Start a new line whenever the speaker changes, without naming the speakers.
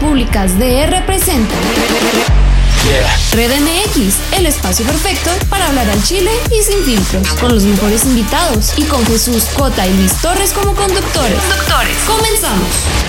Públicas DR presenta Red MX, el espacio perfecto para hablar al chile y sin filtros, con los mejores invitados y con Jesús Cota y Luis Torres como conductores. Conductores. Comenzamos.